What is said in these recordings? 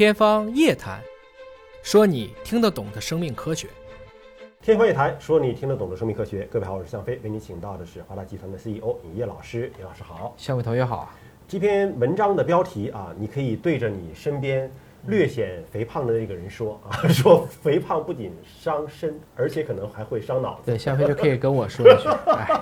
天方夜谭，说你听得懂的生命科学。天方夜谭，说你听得懂的生命科学。各位好，我是向飞，为你请到的是华大集团的 CEO 尹烨老师。尹老师好。向伟同学好。这篇文章的标题啊，你可以对着你身边略显肥胖的那个人说啊，说肥胖不仅伤身，而且可能还会伤脑子。对，下回就可以跟我说一句。哎，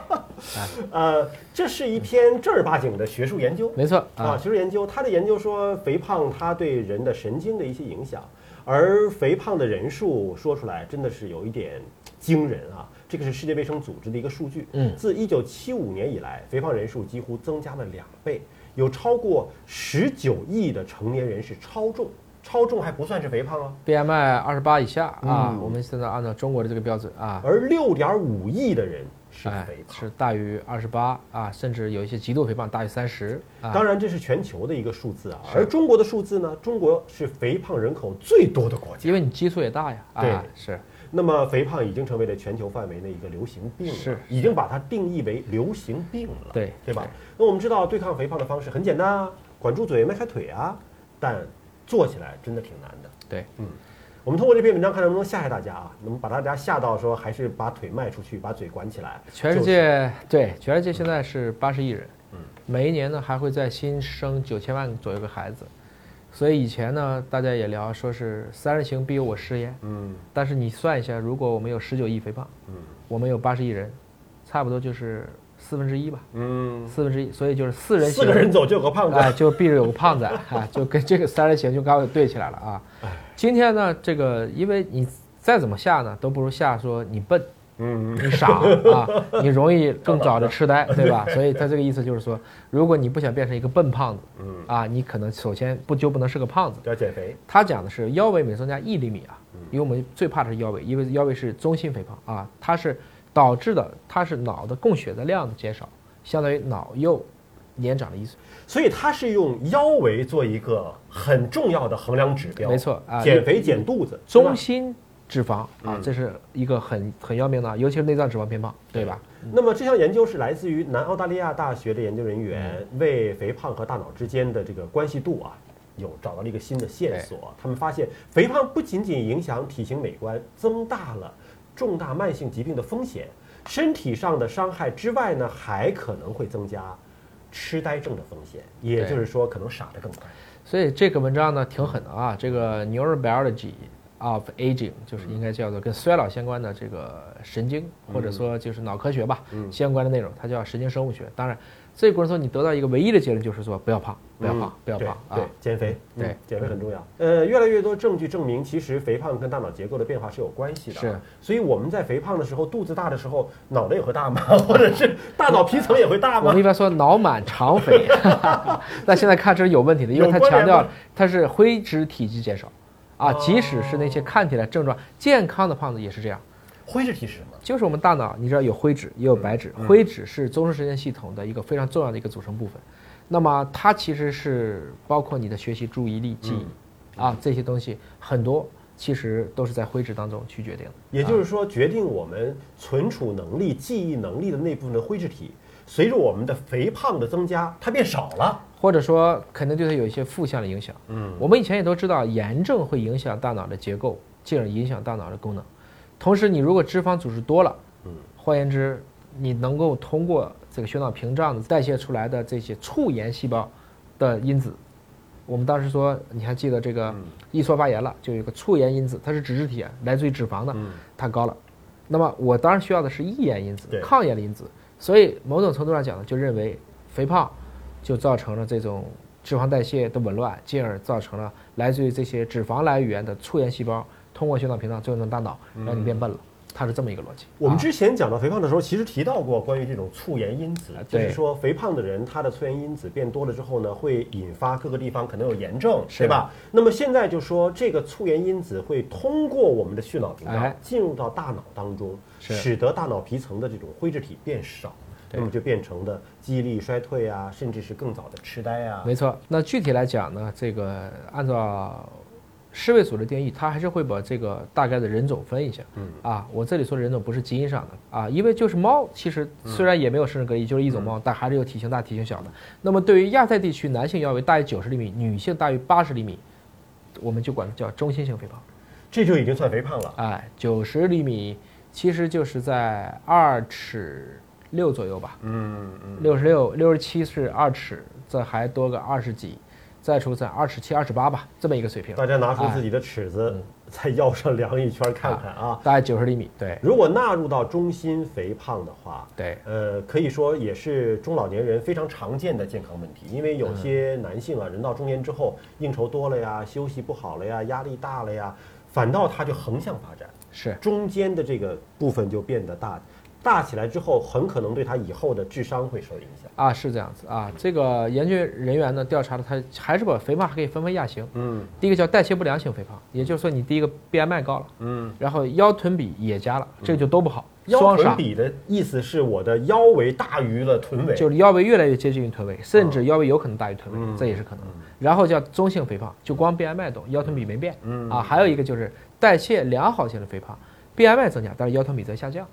呃，这是一篇正儿八经的学术研究。没错啊，学术研究，他的研究说肥胖它对人的神经的一些影响。而肥胖的人数说出来真的是有一点惊人啊！这个是世界卫生组织的一个数据。嗯，自一九七五年以来，肥胖人数几乎增加了两倍，有超过十九亿的成年人是超重，超重还不算是肥胖啊。BMI 二十八以下啊，我们现在按照中国的这个标准啊。而六点五亿的人。是肥胖，是大于二十八啊，甚至有一些极度肥胖大于三十。当然，这是全球的一个数字啊。而中国的数字呢？中国是肥胖人口最多的国家，因为你基数也大呀。对，是。那么，肥胖已经成为了全球范围的一个流行病了，是已经把它定义为流行病了。对，对吧？那我们知道，对抗肥胖的方式很简单啊，管住嘴，迈开腿啊，但做起来真的挺难的。对，嗯。我们通过这篇文章看能不能吓吓大家啊？能把大家吓到说还是把腿迈出去，把嘴管起来。全世界对全世界现在是八十亿人，嗯，每一年呢还会再新生九千万左右的孩子，所以以前呢大家也聊说是三人行必有我师焉，嗯，但是你算一下，如果我们有十九亿肥胖，嗯，我们有八十亿人，差不多就是四分之一吧，嗯，四分之一，所以就是四人四个人走就有个胖子，哎，就必然有个胖子，啊，就跟这个三人行就刚好对起来了啊。今天呢，这个因为你再怎么下呢，都不如下说你笨，嗯，你傻啊，你容易更早的痴呆，对吧？所以他这个意思就是说，如果你不想变成一个笨胖子，嗯，啊，你可能首先不就不能是个胖子，要减肥。他讲的是腰围每增加一厘米啊，因为我们最怕的是腰围，因为腰围是中心肥胖啊，它是导致的，它是脑的供血的量的减少，相当于脑又。年长了一岁，所以它是用腰围做一个很重要的衡量指标。没错啊，减肥减肚子，中心脂肪啊，这是一个很很要命的，尤其是内脏脂肪偏胖，对吧？那么这项研究是来自于南澳大利亚大学的研究人员，为肥胖和大脑之间的这个关系度啊，有找到了一个新的线索。他们发现，肥胖不仅仅影响体型美观，增大了重大慢性疾病的风险，身体上的伤害之外呢，还可能会增加。痴呆症的风险，也就是说可能傻得更快。所以这个文章呢挺狠的啊，这个 neurobiology of aging 就是应该叫做跟衰老相关的这个神经或者说就是脑科学吧相关的内容，它叫神经生物学。当然。这个过程中，你得到一个唯一的结论，就是说不要胖，不要胖，不要胖啊！对，减肥，对，减肥很重要。呃，越来越多证据证明，其实肥胖跟大脑结构的变化是有关系的。是，所以我们在肥胖的时候，肚子大的时候，脑袋也会大吗？或者是大脑皮层也会大吗？我们一般说脑满肠肥 那现在看这是有问题的，因为它强调它是灰质体积减少啊，即使是那些看起来症状健康的胖子也是这样。灰质体是什么？就是我们大脑，你知道有灰质也有白质，灰质是中枢神经系统的一个非常重要的一个组成部分。那么它其实是包括你的学习、注意力、记忆啊这些东西，很多其实都是在灰质当中去决定的。也就是说，决定我们存储能力、记忆能力的那部分的灰质体，随着我们的肥胖的增加，它变少了，或者说可能对它有一些负向的影响。嗯，我们以前也都知道，炎症会影响大脑的结构，进而影响大脑的功能。同时，你如果脂肪组织多了，嗯，换言之，你能够通过这个血脑屏障代谢出来的这些促炎细胞的因子，我们当时说，你还记得这个易缩发炎了，就有一个促炎因子，它是脂质体，来自于脂肪的，它高了。那么我当然需要的是抑炎因子、抗炎的因子。所以某种程度上讲呢，就认为肥胖就造成了这种脂肪代谢的紊乱，进而造成了来自于这些脂肪来源的促炎细胞。通过血脑屏障作用到大脑，让你变笨了，它是这么一个逻辑。我们之前讲到肥胖的时候，其实提到过关于这种促炎因子，就是说肥胖的人他的促炎因子变多了之后呢，会引发各个地方可能有炎症，对吧？那么现在就说这个促炎因子会通过我们的血脑屏障进入到大脑当中，使得大脑皮层的这种灰质体变少，那么就变成的记忆力衰退啊，甚至是更早的痴呆啊。没错。那具体来讲呢，这个按照。世卫组织定义，它还是会把这个大概的人种分一下。嗯。啊，我这里说的人种不是基因上的。啊，因为就是猫，其实虽然也没有生殖隔离，就是一种猫，但还是有体型大、体型小的。那么对于亚太地区，男性腰围大于九十厘米，女性大于八十厘米，我们就管它叫中心性肥胖，这就已经算肥胖了。哎，九十厘米其实就是在二尺六左右吧，嗯嗯，六十六、六十七是二尺，这还多个二十几，再出在二十七、二十八吧，这么一个水平。大家拿出自己的尺子，在腰上量一圈看看啊，大概九十厘米。对，如果纳入到中心肥胖的话，对，呃，可以说也是中老年人非常常见的健康问题，因为有些男性啊，人到中年之后，应酬多了呀，休息不好了呀，压力大了呀，反倒他就横向发展，是中间的这个部分就变得大。大起来之后，很可能对他以后的智商会受影响啊，是这样子啊。这个研究人员呢调查了，他还是把肥胖还可以分为亚型。嗯，第一个叫代谢不良型肥胖，也就是说你第一个 BMI 高了，嗯，然后腰臀比也加了，这个就都不好。腰臀比的意思是我的腰围大于了臀围，就是腰围越来越接近于臀围，甚至腰围有可能大于臀围，这也是可能。然后叫中性肥胖，就光 BMI 动，腰臀比没变。嗯啊，还有一个就是代谢良好型的肥胖，BMI 增加，但是腰臀比在下降。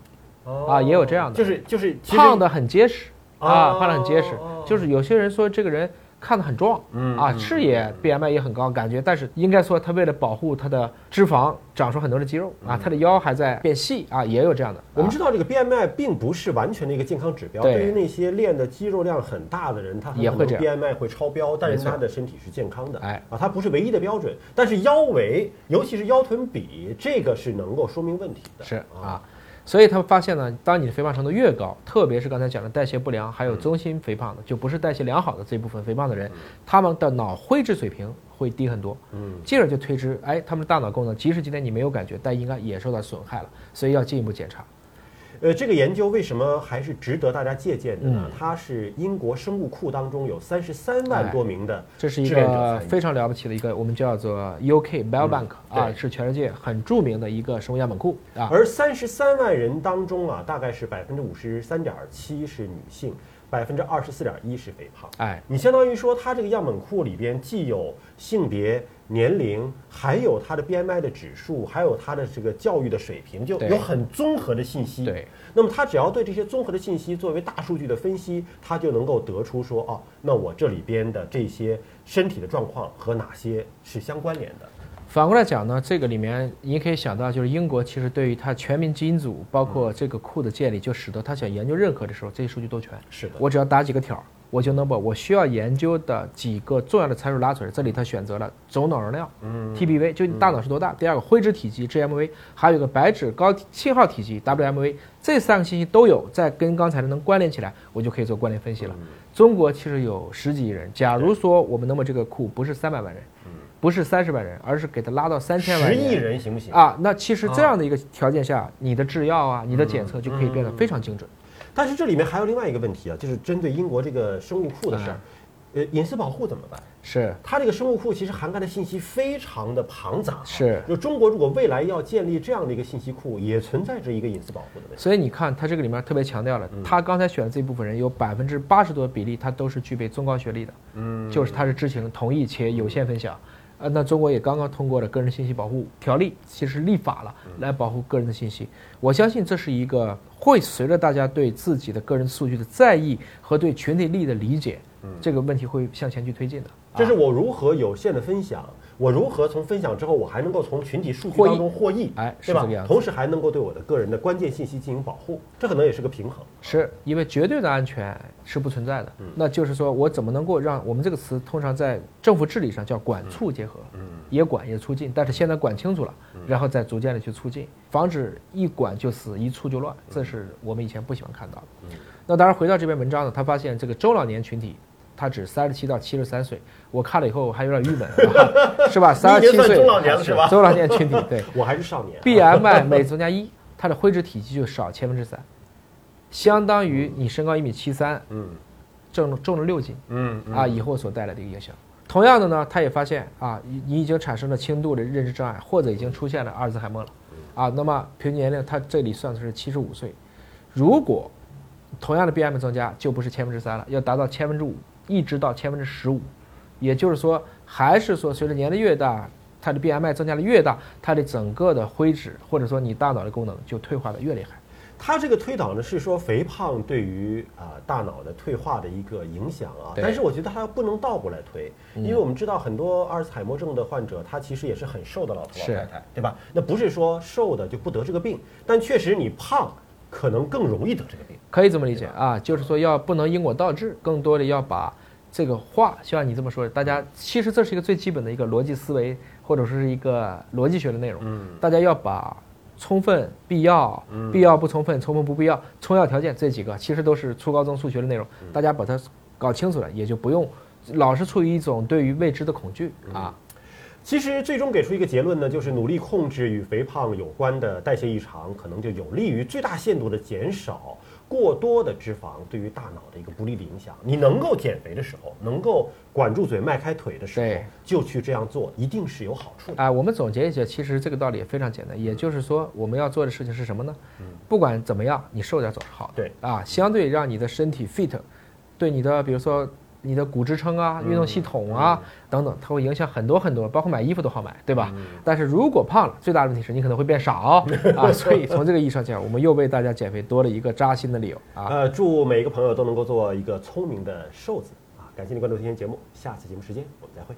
啊，也有这样的，就是就是胖的很结实啊，胖的很结实，就是有些人说这个人看的很壮，啊，视野 BMI 也很高，感觉，但是应该说他为了保护他的脂肪，长出很多的肌肉啊，他的腰还在变细啊，也有这样的。我们知道这个 BMI 并不是完全的一个健康指标，对。于那些练的肌肉量很大的人，他也会这样，BMI 会超标，但是他的身体是健康的，哎，啊，它不是唯一的标准，但是腰围，尤其是腰臀比，这个是能够说明问题的，是啊。所以他们发现呢，当你的肥胖程度越高，特别是刚才讲的代谢不良，还有中心肥胖的，就不是代谢良好的这部分肥胖的人，他们的脑灰质水平会低很多。嗯，进而就推知，哎，他们的大脑功能，即使今天你没有感觉，但应该也受到损害了，所以要进一步检查。呃，这个研究为什么还是值得大家借鉴的呢？它是英国生物库当中有三十三万多名的，这是一个非常了不起的一个，我们叫做 UK Biobank 啊，是全世界很著名的一个生物样本库啊。而三十三万人当中啊，大概是百分之五十三点七是女性。百分之二十四点一是肥胖，哎，你相当于说它这个样本库里边既有性别、年龄，还有它的 BMI 的指数，还有它的这个教育的水平，就有很综合的信息。对，那么它只要对这些综合的信息作为大数据的分析，它就能够得出说，哦，那我这里边的这些身体的状况和哪些是相关联的。反过来讲呢，这个里面你可以想到，就是英国其实对于它全民基因组，包括这个库的建立，就使得他想研究任何的时候，这些数据都全。是的，我只要打几个条，我就能把我需要研究的几个重要的参数拉出来。这里他选择了总脑容量，嗯，TBV，就你大脑是多大。第二个灰质体积 GMV，还有一个白质高信号体积 WMV，这三个信息都有，再跟刚才的能关联起来，我就可以做关联分析了。中国其实有十几亿人，假如说我们能把这个库不是三百万人。不是三十万人，而是给他拉到三千万人，十亿人行不行啊？那其实这样的一个条件下，你的制药啊，你的检测就可以变得非常精准。但是这里面还有另外一个问题啊，就是针对英国这个生物库的事儿，呃，隐私保护怎么办？是它这个生物库其实涵盖的信息非常的庞杂。是，就中国如果未来要建立这样的一个信息库，也存在着一个隐私保护的问题。所以你看，它这个里面特别强调了，他刚才选的这部分人有百分之八十多的比例，他都是具备中高学历的。嗯，就是他是知情同意且有限分享。呃，那中国也刚刚通过了个人信息保护条例，其实立法了来保护个人的信息。我相信这是一个会随着大家对自己的个人数据的在意和对群体利益的理解，这个问题会向前去推进的。这是我如何有限的分享。我如何从分享之后，我还能够从群体数据当中获益？哎，对吧？同时还能够对我的个人的关键信息进行保护，这可能也是个平衡。是因为绝对的安全是不存在的。那就是说我怎么能够让我们这个词通常在政府治理上叫管促结合，也管也促进，但是现在管清楚了，然后再逐渐的去促进，防止一管就死，一促就乱，这是我们以前不喜欢看到的。那当然回到这篇文章呢，他发现这个中老年群体。他只三十七到七十三岁，我看了以后还有点郁闷，是吧？三十七岁中老年了是吧？中老年群体，对 我还是少年。BMI 每增加一，它的灰质体积就少千分之三，相当于你身高一米七三，嗯，重重了六斤，嗯啊，以后所带来的一个影响。同样的呢，他也发现啊，你已经产生了轻度的认知障碍，或者已经出现了阿尔兹海默了，啊，那么平均年龄他这里算的是七十五岁，如果同样的 BMI 增加，就不是千分之三了，要达到千分之五。一直到千分之十五，也就是说，还是说，随着年龄越大，它的 BMI 增加的越大，它的整个的灰质或者说你大脑的功能就退化的越厉害。它这个推导呢是说肥胖对于啊大脑的退化的一个影响啊，但是我觉得它不能倒过来推，因为我们知道很多阿尔茨海默症的患者，他其实也是很瘦的老头老太太，对吧？那不是说瘦的就不得这个病，但确实你胖可能更容易得这个病，可以这么理解啊，就是说要不能因果倒置，更多的要把这个话，像你这么说，大家其实这是一个最基本的一个逻辑思维，或者说是一个逻辑学的内容，嗯，大家要把。充分、必要、必要不充分、充分不必要、充要条件这几个，其实都是初高中数学的内容。大家把它搞清楚了，也就不用老是处于一种对于未知的恐惧啊。其实最终给出一个结论呢，就是努力控制与肥胖有关的代谢异常，可能就有利于最大限度的减少。过多的脂肪对于大脑的一个不利的影响，你能够减肥的时候，能够管住嘴、迈开腿的时候，就去这样做，一定是有好处的。啊，我们总结一下，其实这个道理也非常简单，也就是说，我们要做的事情是什么呢？嗯，不管怎么样，你瘦点总是好的。对，啊，相对让你的身体 fit，对你的，比如说。你的骨支撑啊，运动系统啊，等等，它会影响很多很多，包括买衣服都好买，对吧？但是如果胖了，最大的问题是你可能会变少 啊。所以从这个意义上讲，我们又为大家减肥多了一个扎心的理由啊。呃，祝每一个朋友都能够做一个聪明的瘦子啊！感谢你关注今天节目，下次节目时间我们再会。